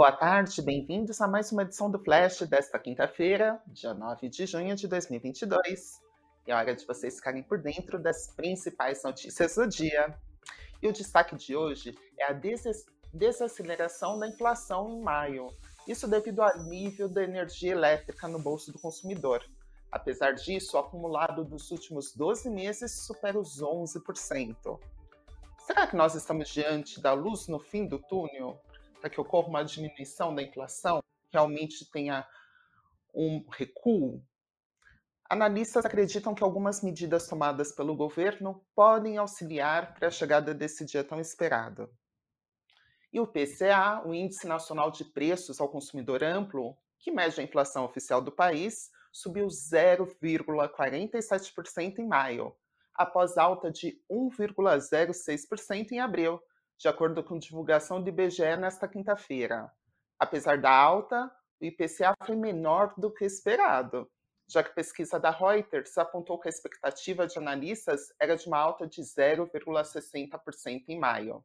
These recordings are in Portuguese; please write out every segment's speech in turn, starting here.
Boa tarde, bem-vindos a mais uma edição do Flash desta quinta-feira, dia 9 de junho de 2022. É hora de vocês ficarem por dentro das principais notícias do dia. E o destaque de hoje é a des desaceleração da inflação em maio. Isso devido ao alívio da energia elétrica no bolso do consumidor. Apesar disso, o acumulado dos últimos 12 meses supera os 11%. Será que nós estamos diante da luz no fim do túnel? Para que ocorra uma diminuição da inflação, realmente tenha um recuo? Analistas acreditam que algumas medidas tomadas pelo governo podem auxiliar para a chegada desse dia tão esperado. E o PCA, o Índice Nacional de Preços ao Consumidor Amplo, que mede a inflação oficial do país, subiu 0,47% em maio, após alta de 1,06% em abril, de acordo com divulgação do IBGE nesta quinta-feira. Apesar da alta, o IPCA foi menor do que esperado, já que pesquisa da Reuters apontou que a expectativa de analistas era de uma alta de 0,60% em maio.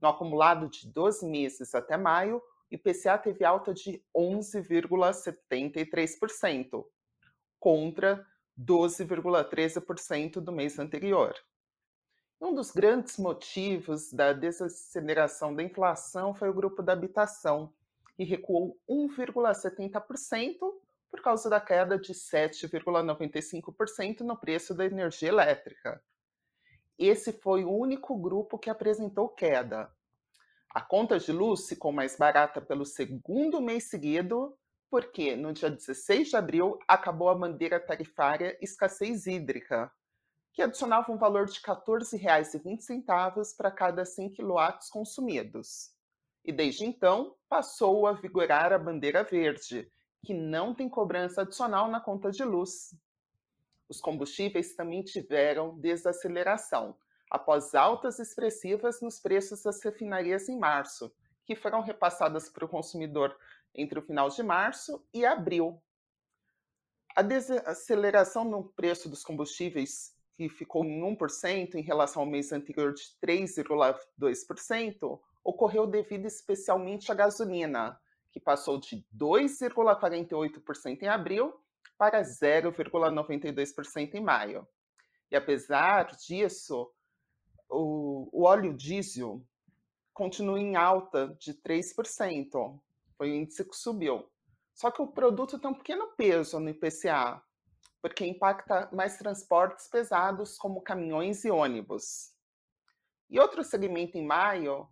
No acumulado de 12 meses até maio, o IPCA teve alta de 11,73%, contra 12,13% do mês anterior. Um dos grandes motivos da desaceleração da inflação foi o grupo da habitação, que recuou 1,70% por causa da queda de 7,95% no preço da energia elétrica. Esse foi o único grupo que apresentou queda. A conta de luz ficou mais barata pelo segundo mês seguido, porque no dia 16 de abril acabou a bandeira tarifária escassez hídrica, que adicionava um valor de R$ 14,20 para cada 100 kW consumidos. E desde então passou a vigorar a bandeira verde, que não tem cobrança adicional na conta de luz. Os combustíveis também tiveram desaceleração, após altas expressivas nos preços das refinarias em março, que foram repassadas para o consumidor entre o final de março e abril. A desaceleração no preço dos combustíveis, que ficou em 1% em relação ao mês anterior de 3,2%, ocorreu devido especialmente à gasolina, que passou de 2,48% em abril para 0,92% em maio. E apesar disso, o, o óleo diesel continua em alta de 3%. Foi o índice que subiu. Só que o produto tem um pequeno peso no IPCA, porque impacta mais transportes pesados, como caminhões e ônibus. E outro segmento em maio,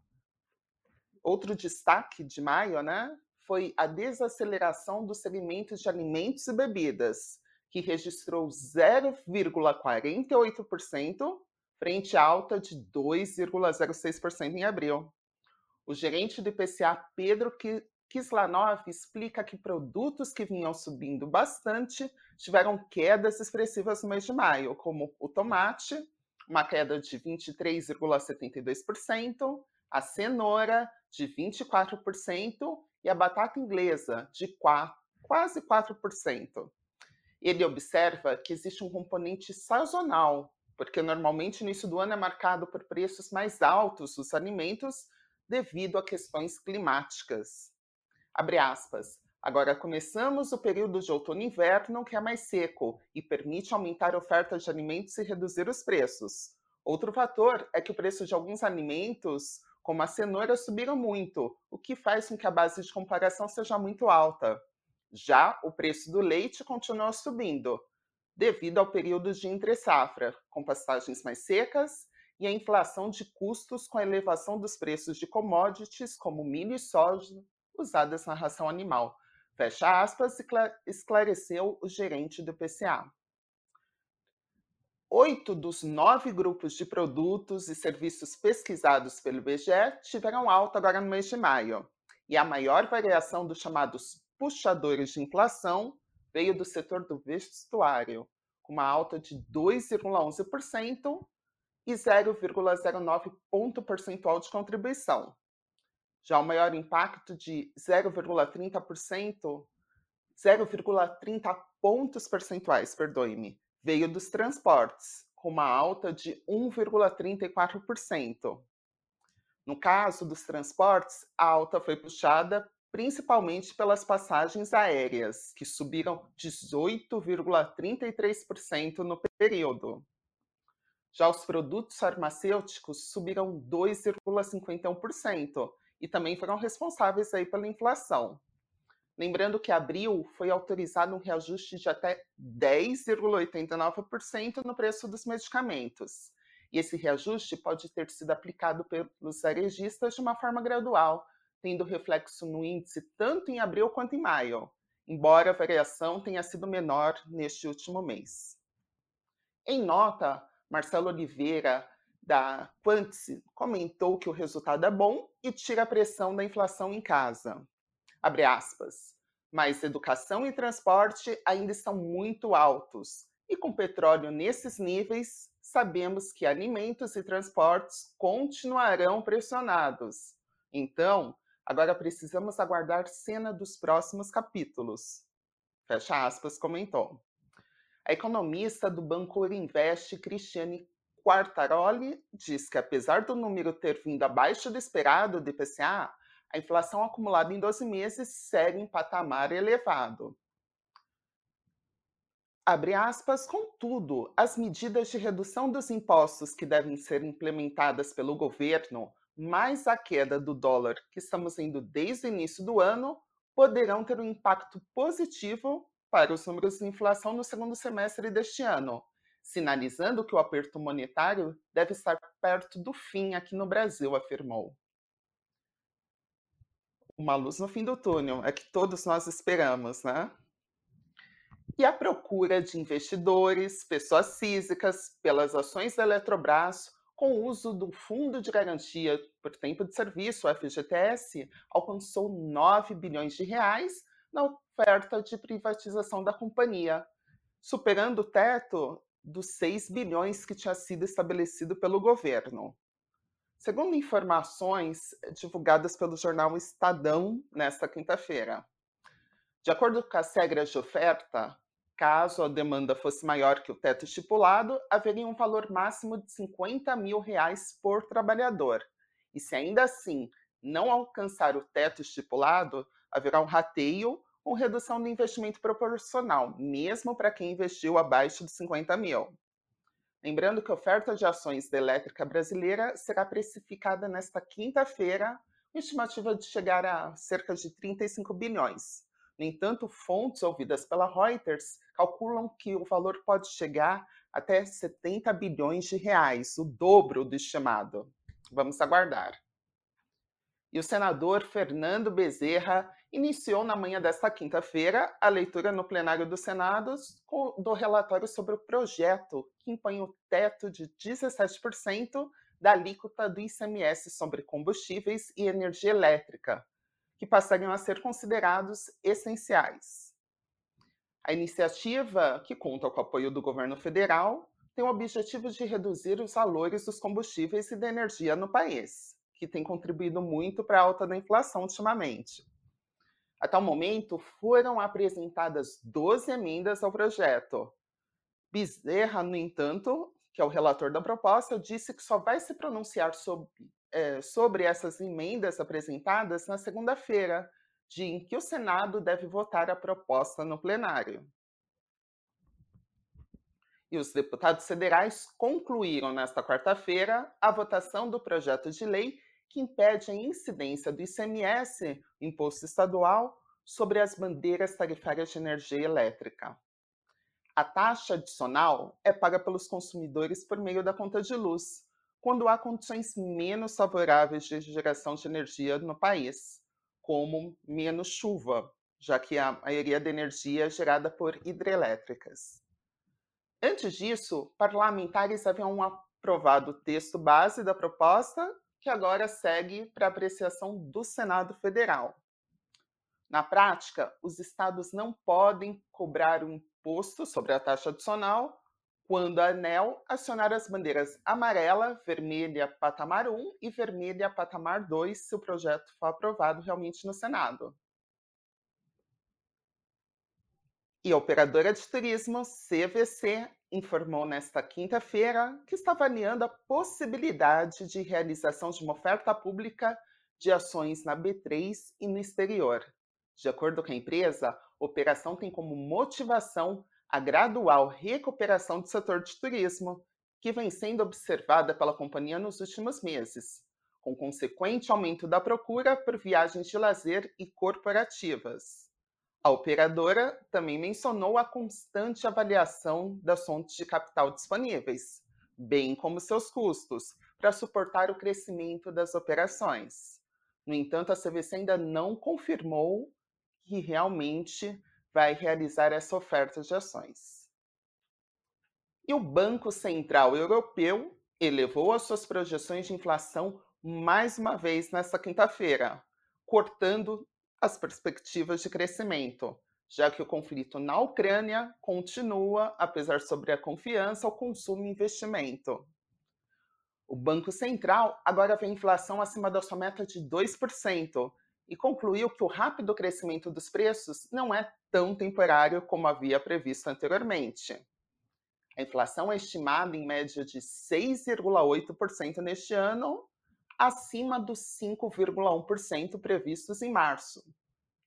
outro destaque de maio, né, foi a desaceleração do segmento de alimentos e bebidas, que registrou 0,48% frente à alta de 2,06% em abril. O gerente do IPCA, Pedro Kislanov, explica que produtos que vinham subindo bastante tiveram quedas expressivas no mês de maio, como o tomate, uma queda de 23,72%, a cenoura, de 24%, e a batata inglesa, de 4, quase 4%. Ele observa que existe um componente sazonal porque normalmente o início do ano é marcado por preços mais altos dos alimentos devido a questões climáticas. Abre aspas. Agora começamos o período de outono e inverno, que é mais seco e permite aumentar a oferta de alimentos e reduzir os preços. Outro fator é que o preço de alguns alimentos, como a cenoura, subiram muito, o que faz com que a base de comparação seja muito alta. Já o preço do leite continua subindo, devido ao período de entre-safra, com pastagens mais secas e a inflação de custos com a elevação dos preços de commodities como milho e soja usadas na ração animal. Fecha aspas, esclareceu o gerente do PCA. Oito dos nove grupos de produtos e serviços pesquisados pelo IBGE tiveram alta agora no mês de maio. E a maior variação dos chamados puxadores de inflação veio do setor do vestuário, com uma alta de 2,11% e 0,09 ponto percentual de contribuição. Já o maior impacto de 0,30%, 0,30 pontos percentuais, perdoe-me, veio dos transportes, com uma alta de 1,34%. No caso dos transportes, a alta foi puxada principalmente pelas passagens aéreas, que subiram 18,33% no período. Já os produtos farmacêuticos subiram 2,51% e também foram responsáveis aí pela inflação. Lembrando que abril foi autorizado um reajuste de até 10,89% no preço dos medicamentos. E esse reajuste pode ter sido aplicado pelos varejistas de uma forma gradual, tendo reflexo no índice tanto em abril quanto em maio, embora a variação tenha sido menor neste último mês. Em nota, Marcelo Oliveira, da Quantice, comentou que o resultado é bom e tira a pressão da inflação em casa. Abre aspas. Mas educação e transporte ainda estão muito altos. E com petróleo nesses níveis, sabemos que alimentos e transportes continuarão pressionados. Então, Agora precisamos aguardar cena dos próximos capítulos. Fecha aspas, comentou. A economista do Banco Invest, Cristiane Quartaroli, diz que apesar do número ter vindo abaixo do esperado do IPCA, a inflação acumulada em 12 meses segue em patamar elevado. Abre aspas, contudo, as medidas de redução dos impostos que devem ser implementadas pelo governo mais a queda do dólar que estamos vendo desde o início do ano poderão ter um impacto positivo para os números de inflação no segundo semestre deste ano, sinalizando que o aperto monetário deve estar perto do fim aqui no Brasil, afirmou. Uma luz no fim do túnel, é que todos nós esperamos, né? E a procura de investidores, pessoas físicas, pelas ações da Eletrobras com o uso do Fundo de Garantia por Tempo de Serviço, o FGTS, alcançou 9 bilhões de reais na oferta de privatização da companhia, superando o teto dos 6 bilhões que tinha sido estabelecido pelo governo. Segundo informações divulgadas pelo jornal Estadão nesta quinta-feira, de acordo com as regras de oferta, Caso a demanda fosse maior que o teto estipulado, haveria um valor máximo de 50 mil reais por trabalhador. E se ainda assim não alcançar o teto estipulado, haverá um rateio ou redução do investimento proporcional, mesmo para quem investiu abaixo de 50 mil. Lembrando que a oferta de ações da elétrica brasileira será precificada nesta quinta-feira, com estimativa de chegar a cerca de 35 bilhões. No entanto, fontes ouvidas pela Reuters calculam que o valor pode chegar até 70 bilhões de reais, o dobro do estimado. Vamos aguardar. E o senador Fernando Bezerra iniciou na manhã desta quinta-feira a leitura no plenário do Senado do relatório sobre o projeto que impõe o teto de 17% da alíquota do ICMS sobre combustíveis e energia elétrica, que passariam a ser considerados essenciais. A iniciativa, que conta com o apoio do governo federal, tem o objetivo de reduzir os valores dos combustíveis e da energia no país, que tem contribuído muito para a alta da inflação ultimamente. Até o momento, foram apresentadas 12 emendas ao projeto. Bezerra, no entanto, que é o relator da proposta, disse que só vai se pronunciar sobre é, sobre essas emendas apresentadas na segunda-feira, dia em que o Senado deve votar a proposta no plenário. E os deputados federais concluíram nesta quarta-feira a votação do projeto de lei que impede a incidência do ICMS, Imposto Estadual, sobre as bandeiras tarifárias de energia elétrica. A taxa adicional é paga pelos consumidores por meio da conta de luz, quando há condições menos favoráveis de geração de energia no país, como menos chuva, já que a maioria da energia é gerada por hidrelétricas. Antes disso, parlamentares haviam aprovado o texto base da proposta, que agora segue para apreciação do Senado Federal. Na prática, os estados não podem cobrar o imposto sobre a taxa adicional quando a ANEL acionar as bandeiras amarela, vermelha, patamar 1 e vermelha, patamar 2, se o projeto for aprovado realmente no Senado. E a operadora de turismo, CVC, informou nesta quinta-feira que está avaliando a possibilidade de realização de uma oferta pública de ações na B3 e no exterior. De acordo com a empresa, a operação tem como motivação a gradual recuperação do setor de turismo, que vem sendo observada pela companhia nos últimos meses, com consequente aumento da procura por viagens de lazer e corporativas. A operadora também mencionou a constante avaliação das fontes de capital disponíveis, bem como seus custos, para suportar o crescimento das operações. No entanto, a CVC ainda não confirmou que realmente vai realizar essa oferta de ações. E o Banco Central Europeu elevou as suas projeções de inflação mais uma vez nesta quinta-feira, cortando as perspectivas de crescimento, já que o conflito na Ucrânia continua, apesar sobre a confiança, o consumo e investimento. O Banco Central agora vê inflação acima da sua meta de 2%, e concluiu que o rápido crescimento dos preços não é tão temporário como havia previsto anteriormente. A inflação é estimada em média de 6,8% neste ano, acima dos 5,1% previstos em março.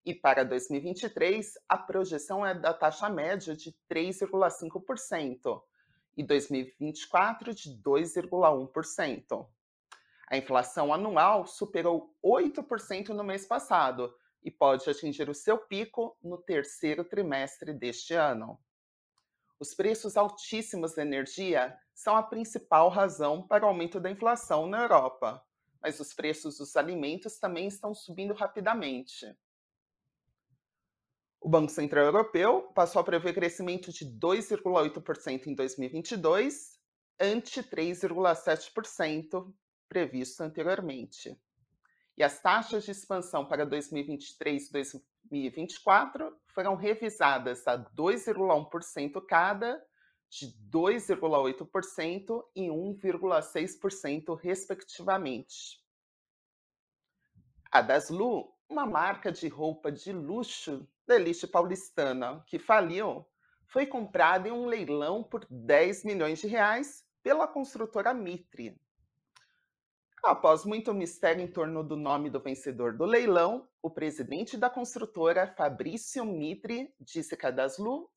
E para 2023, a projeção é da taxa média de 3,5% e 2024 de 2,1%. A inflação anual superou 8% no mês passado e pode atingir o seu pico no terceiro trimestre deste ano. Os preços altíssimos da energia são a principal razão para o aumento da inflação na Europa, mas os preços dos alimentos também estão subindo rapidamente. O Banco Central Europeu passou a prever crescimento de 2,8% em 2022, ante 3,7% previsto anteriormente. E as taxas de expansão para 2023 e 2024 foram revisadas a 2,1% cada, de 2,8% e 1,6%, respectivamente. A Daslu, uma marca de roupa de luxo da elite paulistana que faliu, foi comprada em um leilão por 10 milhões de reais pela construtora Mitre. Após muito mistério em torno do nome do vencedor do leilão, o presidente da construtora, Fabrício Mitre, disse que a Daslu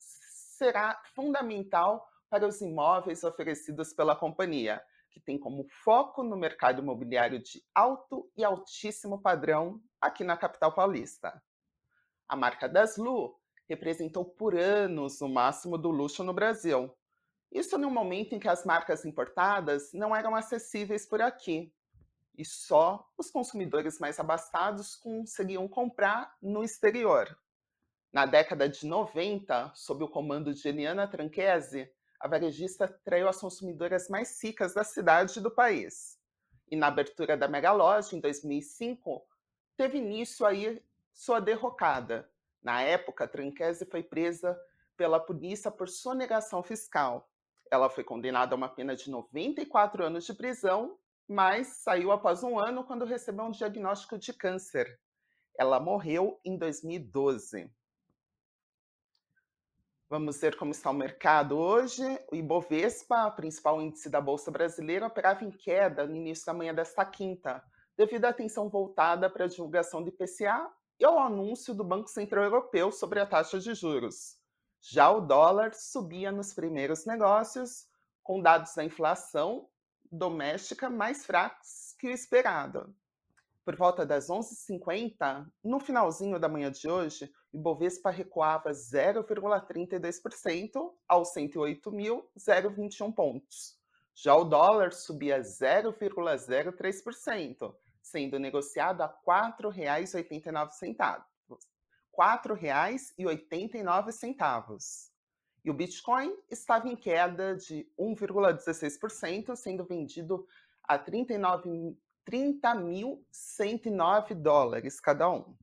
será fundamental para os imóveis oferecidos pela companhia, que tem como foco no mercado imobiliário de alto e altíssimo padrão aqui na capital paulista. A marca Daslu representou por anos o máximo do luxo no Brasil. Isso no momento em que as marcas importadas não eram acessíveis por aqui, e só os consumidores mais abastados conseguiam comprar no exterior. Na década de 90, sob o comando de Eliana Tranchese, a varejista atraiu as consumidoras mais ricas da cidade e do país. E na abertura da mega loja, em 2005, teve início aí sua derrocada. Na época, Tranchese foi presa pela polícia por sonegação fiscal. Ela foi condenada a uma pena de 94 anos de prisão mas saiu após um ano quando recebeu um diagnóstico de câncer. Ela morreu em 2012. Vamos ver como está o mercado hoje. O Ibovespa, principal índice da Bolsa Brasileira, operava em queda no início da manhã desta quinta, devido à atenção voltada para a divulgação do IPCA e ao anúncio do Banco Central Europeu sobre a taxa de juros. Já o dólar subia nos primeiros negócios, com dados da inflação doméstica mais fracos que o esperado. Por volta das 11h50, no finalzinho da manhã de hoje, o Ibovespa recuava 0,32% aos 108.021 pontos. Já o dólar subia 0,03%, sendo negociado a R$ 4,89. R$ 4,89 e o Bitcoin estava em queda de 1,16%, sendo vendido a 30.109 dólares cada um.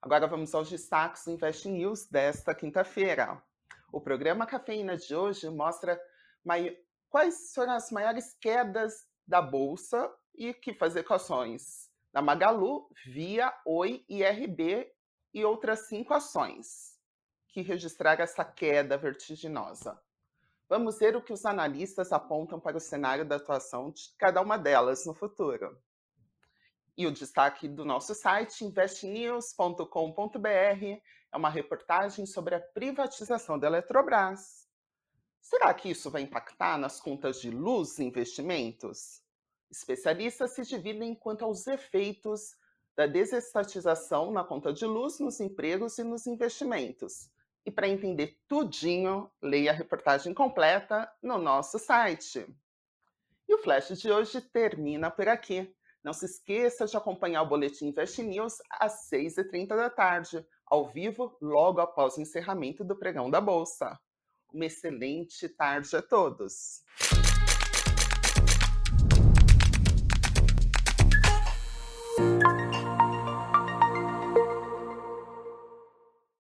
Agora vamos aos destaques do Invest News desta quinta-feira. O programa Cafeína de hoje mostra quais foram as maiores quedas da Bolsa e que fazer com ações da Magalu, Via, Oi, IRB e outras cinco ações que registrar essa queda vertiginosa. Vamos ver o que os analistas apontam para o cenário da atuação de cada uma delas no futuro. E o destaque do nosso site, investnews.com.br, é uma reportagem sobre a privatização da Eletrobras. Será que isso vai impactar nas contas de luz e investimentos? Especialistas se dividem quanto aos efeitos da desestatização na conta de luz, nos empregos e nos investimentos. E para entender tudinho, leia a reportagem completa no nosso site. E o flash de hoje termina por aqui. Não se esqueça de acompanhar o Boletim Invest News às 6h30 da tarde, ao vivo, logo após o encerramento do pregão da Bolsa. Uma excelente tarde a todos!